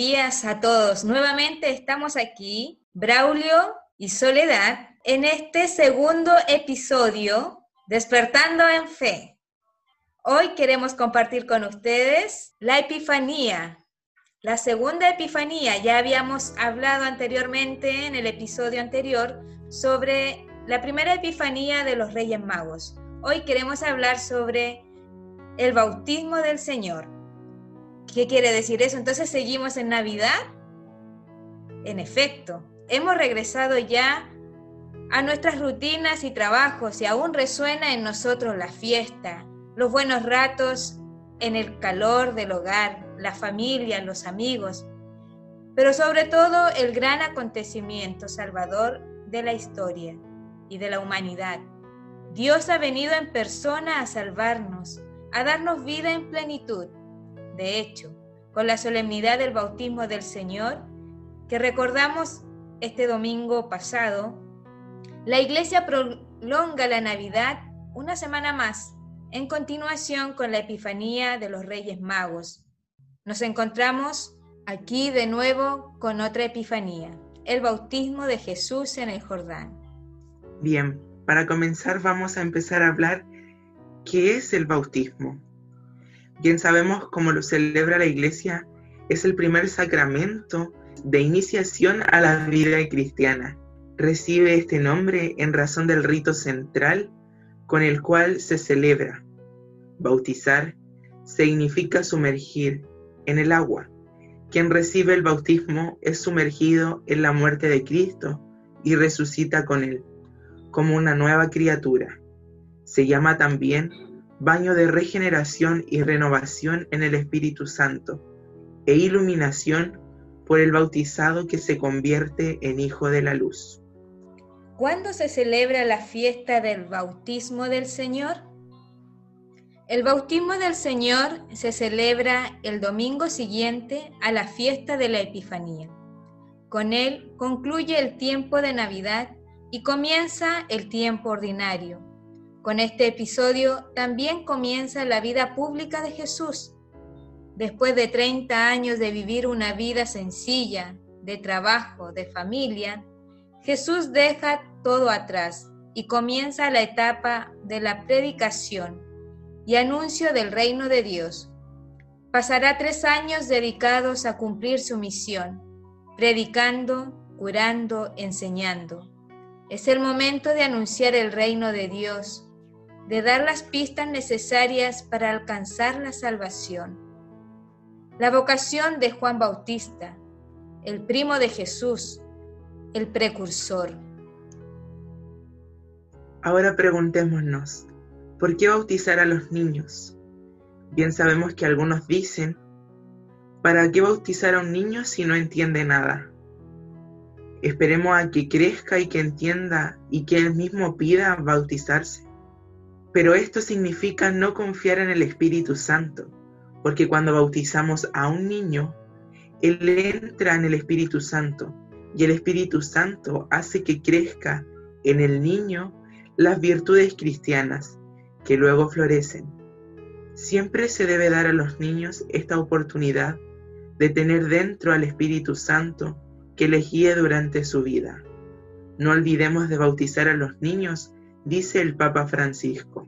Días a todos. Nuevamente estamos aquí, Braulio y Soledad, en este segundo episodio, Despertando en Fe. Hoy queremos compartir con ustedes la Epifanía, la segunda Epifanía. Ya habíamos hablado anteriormente en el episodio anterior sobre la primera Epifanía de los Reyes Magos. Hoy queremos hablar sobre el bautismo del Señor. ¿Qué quiere decir eso? Entonces seguimos en Navidad. En efecto, hemos regresado ya a nuestras rutinas y trabajos y aún resuena en nosotros la fiesta, los buenos ratos en el calor del hogar, la familia, los amigos, pero sobre todo el gran acontecimiento salvador de la historia y de la humanidad. Dios ha venido en persona a salvarnos, a darnos vida en plenitud de hecho, con la solemnidad del bautismo del Señor, que recordamos este domingo pasado, la Iglesia prolonga la Navidad una semana más, en continuación con la Epifanía de los Reyes Magos. Nos encontramos aquí de nuevo con otra Epifanía, el bautismo de Jesús en el Jordán. Bien, para comenzar vamos a empezar a hablar qué es el bautismo. Bien sabemos cómo lo celebra la Iglesia, es el primer sacramento de iniciación a la vida cristiana. Recibe este nombre en razón del rito central con el cual se celebra. Bautizar significa sumergir en el agua. Quien recibe el bautismo es sumergido en la muerte de Cristo y resucita con él, como una nueva criatura. Se llama también baño de regeneración y renovación en el Espíritu Santo, e iluminación por el bautizado que se convierte en hijo de la luz. ¿Cuándo se celebra la fiesta del bautismo del Señor? El bautismo del Señor se celebra el domingo siguiente a la fiesta de la Epifanía. Con él concluye el tiempo de Navidad y comienza el tiempo ordinario con este episodio también comienza la vida pública de Jesús. Después de 30 años de vivir una vida sencilla, de trabajo, de familia, Jesús deja todo atrás y comienza la etapa de la predicación y anuncio del reino de Dios. Pasará tres años dedicados a cumplir su misión, predicando, curando, enseñando. Es el momento de anunciar el reino de Dios, de dar las pistas necesarias para alcanzar la salvación. La vocación de Juan Bautista, el primo de Jesús, el precursor. Ahora preguntémonos, ¿por qué bautizar a los niños? Bien sabemos que algunos dicen, ¿para qué bautizar a un niño si no entiende nada? Esperemos a que crezca y que entienda y que él mismo pida bautizarse. Pero esto significa no confiar en el Espíritu Santo, porque cuando bautizamos a un niño, él entra en el Espíritu Santo y el Espíritu Santo hace que crezca en el niño las virtudes cristianas que luego florecen. Siempre se debe dar a los niños esta oportunidad de tener dentro al Espíritu Santo que les guíe durante su vida. No olvidemos de bautizar a los niños dice el Papa Francisco.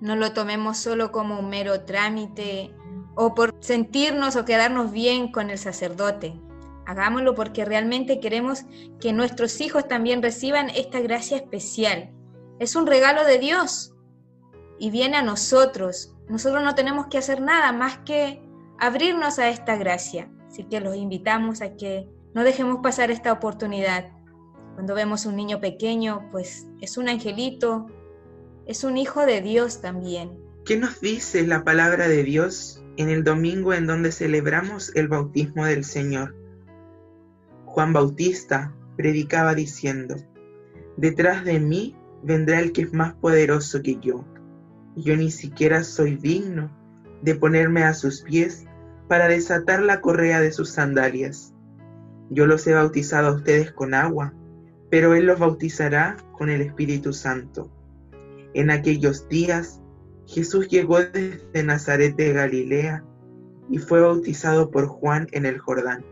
No lo tomemos solo como un mero trámite o por sentirnos o quedarnos bien con el sacerdote. Hagámoslo porque realmente queremos que nuestros hijos también reciban esta gracia especial. Es un regalo de Dios y viene a nosotros. Nosotros no tenemos que hacer nada más que abrirnos a esta gracia. Así que los invitamos a que no dejemos pasar esta oportunidad. Cuando vemos un niño pequeño, pues es un angelito, es un hijo de Dios también. ¿Qué nos dice la palabra de Dios en el domingo en donde celebramos el bautismo del Señor? Juan Bautista predicaba diciendo, Detrás de mí vendrá el que es más poderoso que yo. Yo ni siquiera soy digno de ponerme a sus pies para desatar la correa de sus sandalias. Yo los he bautizado a ustedes con agua, pero Él los bautizará con el Espíritu Santo. En aquellos días Jesús llegó desde Nazaret de Galilea y fue bautizado por Juan en el Jordán.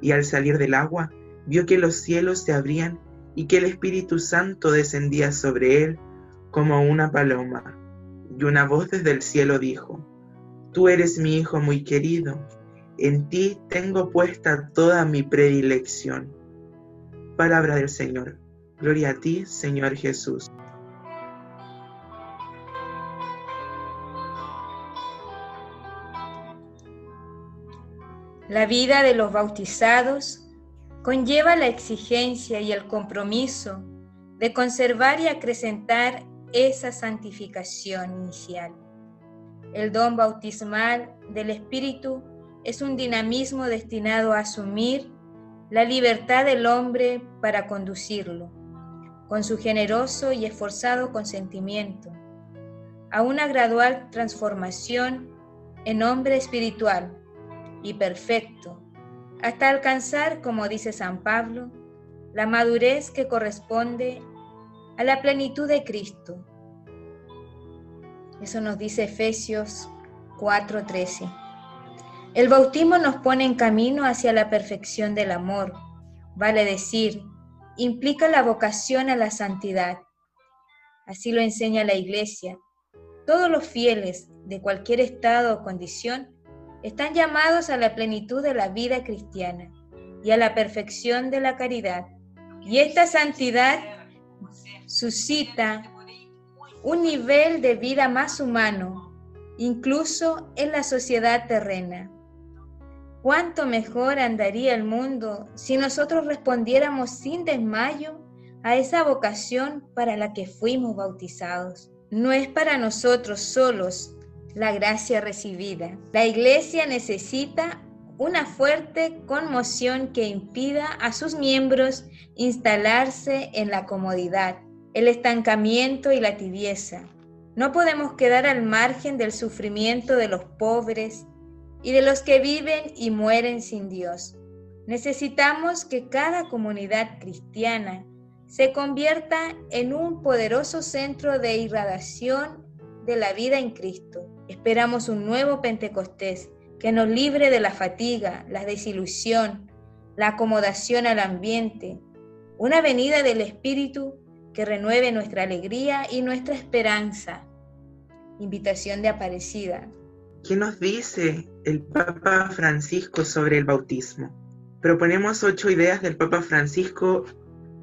Y al salir del agua, vio que los cielos se abrían y que el Espíritu Santo descendía sobre él como una paloma. Y una voz desde el cielo dijo, Tú eres mi Hijo muy querido, en ti tengo puesta toda mi predilección. Palabra del Señor. Gloria a ti, Señor Jesús. La vida de los bautizados conlleva la exigencia y el compromiso de conservar y acrecentar esa santificación inicial. El don bautismal del Espíritu es un dinamismo destinado a asumir la libertad del hombre para conducirlo, con su generoso y esforzado consentimiento, a una gradual transformación en hombre espiritual y perfecto, hasta alcanzar, como dice San Pablo, la madurez que corresponde a la plenitud de Cristo. Eso nos dice Efesios 4:13. El bautismo nos pone en camino hacia la perfección del amor, vale decir, implica la vocación a la santidad. Así lo enseña la Iglesia. Todos los fieles de cualquier estado o condición están llamados a la plenitud de la vida cristiana y a la perfección de la caridad. Y esta santidad suscita un nivel de vida más humano, incluso en la sociedad terrena. ¿Cuánto mejor andaría el mundo si nosotros respondiéramos sin desmayo a esa vocación para la que fuimos bautizados? No es para nosotros solos la gracia recibida. La iglesia necesita una fuerte conmoción que impida a sus miembros instalarse en la comodidad, el estancamiento y la tibieza. No podemos quedar al margen del sufrimiento de los pobres, y de los que viven y mueren sin Dios. Necesitamos que cada comunidad cristiana se convierta en un poderoso centro de irradiación de la vida en Cristo. Esperamos un nuevo Pentecostés que nos libre de la fatiga, la desilusión, la acomodación al ambiente, una venida del Espíritu que renueve nuestra alegría y nuestra esperanza. Invitación de Aparecida. ¿Qué nos dice el Papa Francisco sobre el bautismo? Proponemos ocho ideas del Papa Francisco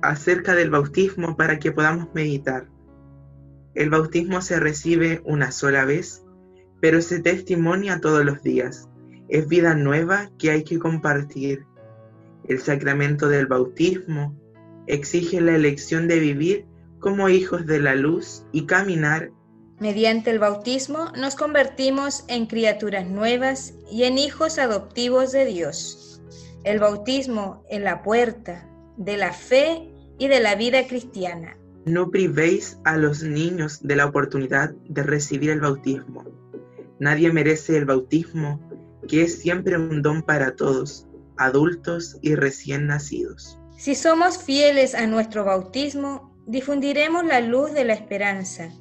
acerca del bautismo para que podamos meditar. El bautismo se recibe una sola vez, pero se testimonia todos los días. Es vida nueva que hay que compartir. El sacramento del bautismo exige la elección de vivir como hijos de la luz y caminar Mediante el bautismo nos convertimos en criaturas nuevas y en hijos adoptivos de Dios. El bautismo es la puerta de la fe y de la vida cristiana. No privéis a los niños de la oportunidad de recibir el bautismo. Nadie merece el bautismo, que es siempre un don para todos, adultos y recién nacidos. Si somos fieles a nuestro bautismo, difundiremos la luz de la esperanza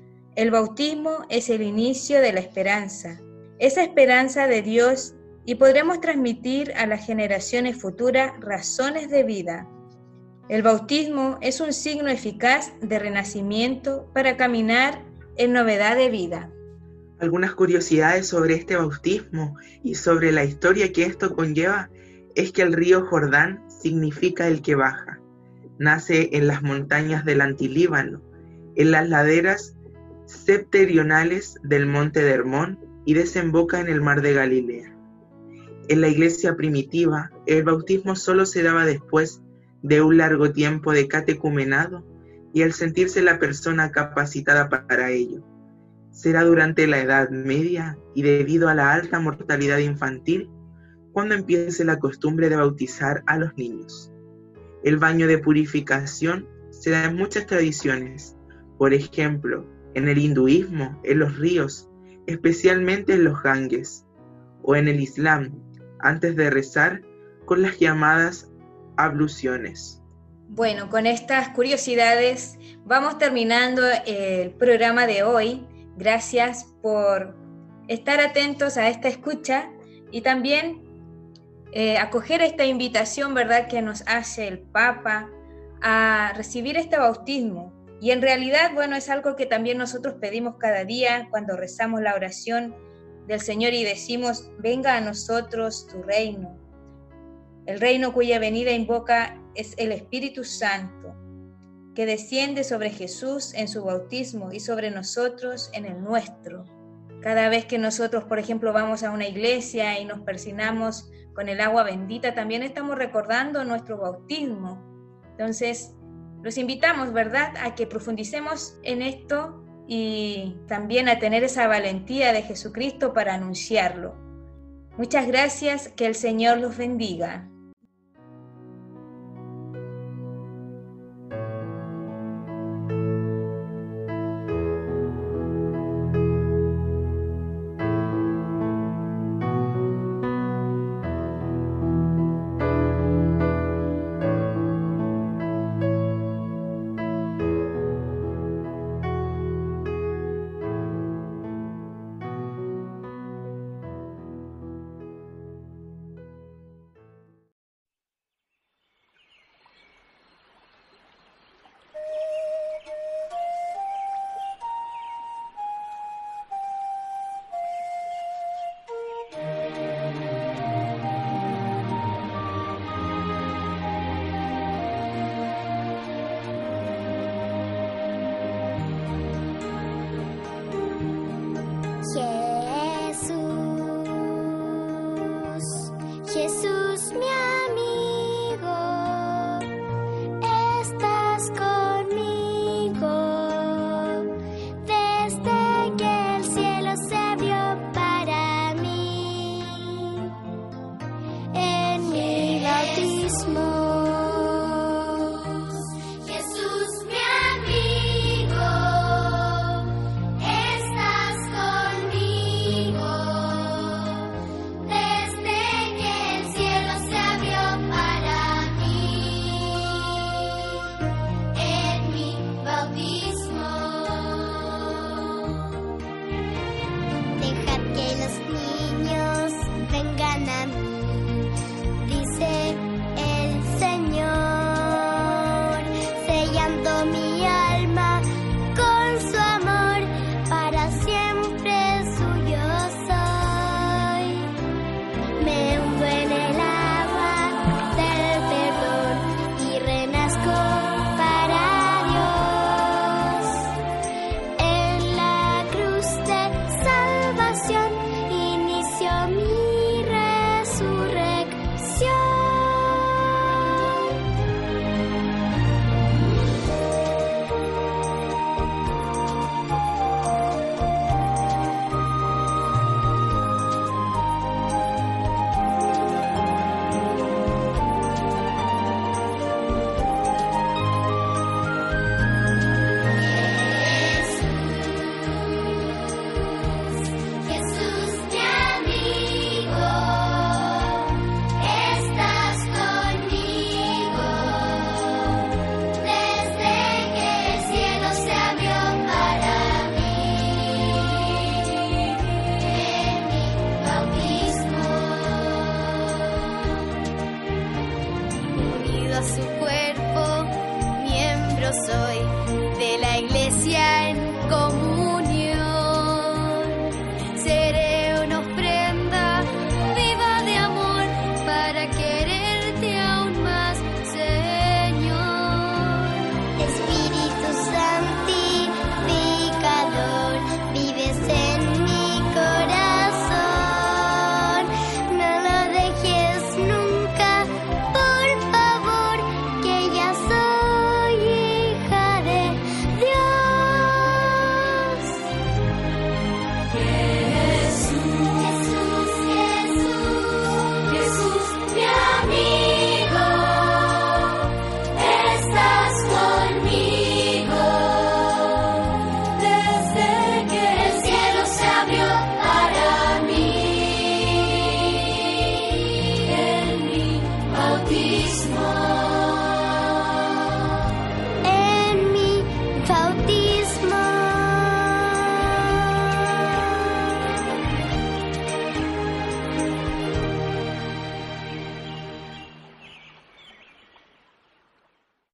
el bautismo es el inicio de la esperanza, esa esperanza de Dios y podremos transmitir a las generaciones futuras razones de vida. El bautismo es un signo eficaz de renacimiento para caminar en novedad de vida. Algunas curiosidades sobre este bautismo y sobre la historia que esto conlleva es que el río Jordán significa el que baja. Nace en las montañas del Antilíbano, en las laderas septentrionales del monte de Hermón y desemboca en el mar de Galilea. En la iglesia primitiva, el bautismo solo se daba después de un largo tiempo de catecumenado y al sentirse la persona capacitada para ello. Será durante la Edad Media y debido a la alta mortalidad infantil cuando empiece la costumbre de bautizar a los niños. El baño de purificación se da en muchas tradiciones. Por ejemplo, en el hinduismo, en los ríos, especialmente en los ganges, o en el islam, antes de rezar con las llamadas abluciones. Bueno, con estas curiosidades vamos terminando el programa de hoy. Gracias por estar atentos a esta escucha y también eh, acoger esta invitación, ¿verdad?, que nos hace el Papa a recibir este bautismo. Y en realidad, bueno, es algo que también nosotros pedimos cada día cuando rezamos la oración del Señor y decimos, venga a nosotros tu reino. El reino cuya venida invoca es el Espíritu Santo, que desciende sobre Jesús en su bautismo y sobre nosotros en el nuestro. Cada vez que nosotros, por ejemplo, vamos a una iglesia y nos persinamos con el agua bendita, también estamos recordando nuestro bautismo. Entonces, los invitamos, ¿verdad?, a que profundicemos en esto y también a tener esa valentía de Jesucristo para anunciarlo. Muchas gracias, que el Señor los bendiga.